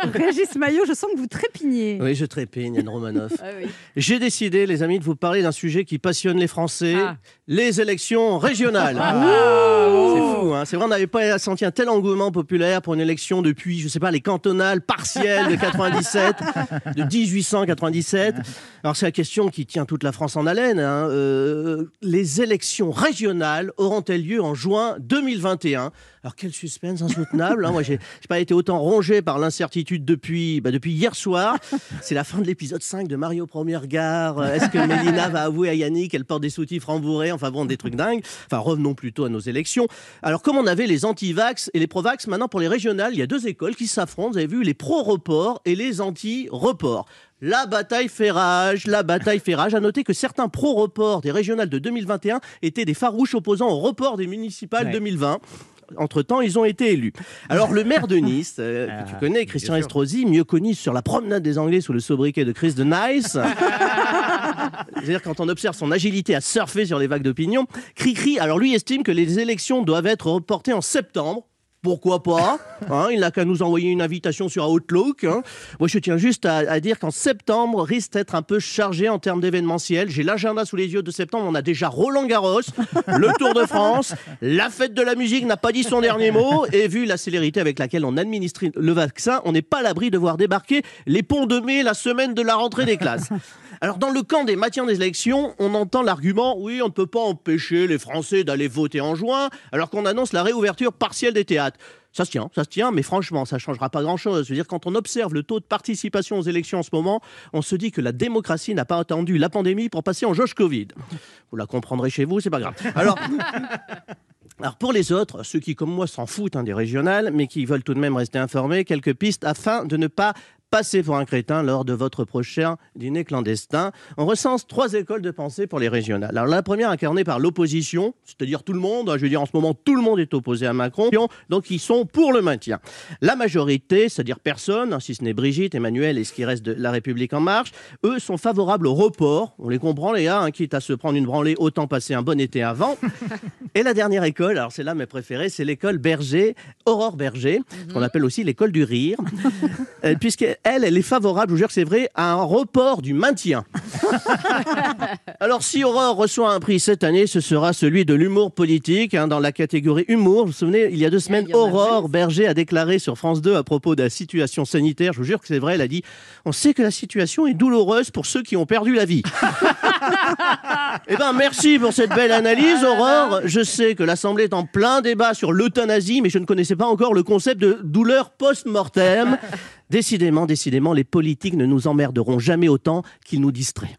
Régis Maillot, je sens que vous trépignez. Oui, je trépigne, Anne Romanoff. Ah oui. J'ai décidé, les amis, de vous parler d'un sujet qui passionne les Français, Ah. les élections régionales. Ah. C'est fou, hein c'est vrai, on n'avait pas senti un tel engouement populaire pour une élection depuis, je sais pas, les cantonales partielles de 97, de 1897. Alors c'est la question qui tient toute la France en haleine. hein. Euh, les élections régionales auront-elles lieu en juin 2021 Alors quel suspense insoutenable. hein. Moi, j'ai j'ai pas été autant rongé par l'incertitude depuis, bah, depuis hier soir. C'est la fin de l'épisode 5 de Mario Premier Regard. Euh, Est-ce que Mélina va avouer à Yannick qu'elle porte des soutifs rembourrés Enfin bon, des trucs dingues. Enfin, revenons plutôt à nos élections. Alors, comme on avait les anti-vax et les pro-vax, maintenant pour les régionales, il y a deux écoles qui s'affrontent. Vous avez vu, les pro-report et les anti-report. La bataille fait rage, la bataille fait rage. À noter que certains pro-reports des régionales de 2021 étaient des farouches opposants au report des municipales Ouais. 2020. Entre-temps, ils ont été élus. Alors, le maire de Nice, euh, que tu Ah, connais, Christian. Estrosi, mieux connu sur la promenade des Anglais sous le sobriquet de Chris de Nice. C'est-à-dire quand on observe son agilité à surfer sur les vagues d'opinion. Cricri, alors lui estime que les élections doivent être reportées en septembre. Pourquoi pas hein, Il n'a qu'à nous envoyer une invitation sur Outlook. hein. Moi, je tiens juste à, à dire qu'en septembre risque d'être un peu chargé en termes d'événementiel. J'ai l'agenda sous les yeux de septembre. On a déjà Roland Garros, le Tour de France, la fête de la musique n'a pas dit son dernier mot. Et vu la célérité avec laquelle on administre le vaccin, on n'est pas à l'abri de voir débarquer les ponts de mai la semaine de la rentrée des classes. Alors, dans le camp des maintiens des élections, on entend l'argument oui, on ne peut pas empêcher les Français d'aller voter en juin, alors qu'on annonce la réouverture partielle des théâtres. Ça se tient, ça se tient, mais franchement, ça ne changera pas grand-chose. Je veux dire, quand on observe le taux de participation aux élections en ce moment, on se dit que la démocratie n'a pas attendu la pandémie pour passer en jauge Covid. Vous la comprendrez chez vous, c'est pas grave. Alors, alors pour les autres, ceux qui comme moi s'en foutent hein, des régionales, mais qui veulent tout de même rester informés, quelques pistes afin de ne pas passer pour un crétin lors de votre prochain dîner clandestin. On recense trois écoles de pensée pour les régionales. Alors la première incarnée par l'opposition, c'est-à-dire tout le monde, hein, je veux dire en ce moment tout le monde est opposé à Macron, donc ils sont pour le maintien. La majorité, c'est-à-dire personne, hein, si ce n'est Brigitte, Emmanuel et ce qui reste de La République en marche, eux sont favorables au report. On les comprend les gars, hein, quitte à se prendre une branlée, autant passer un bon été avant. Et la dernière école, alors c'est là mes préférés, c'est l'école Berger, Aurore Berger, qu'on appelle aussi l'école du rire, euh, puisqu'elle, elle est favorable, je vous jure que c'est vrai, à un report du maintien. alors si Aurore reçoit un prix cette année, ce sera celui de l'humour politique, hein, dans la catégorie humour. Vous vous souvenez, il y a deux semaines, en a Aurore Berger a déclaré sur France 2 à propos de la situation sanitaire, je vous jure que c'est vrai, elle a dit, on sait que la situation est douloureuse pour ceux qui ont perdu la vie. Eh ben, merci pour cette belle analyse, Aurore. Je sais que l'Assemblée est en plein débat sur l'euthanasie, mais je ne connaissais pas encore le concept de douleur post-mortem. Décidément, décidément, les politiques ne nous emmerderont jamais autant qu'ils nous distraient.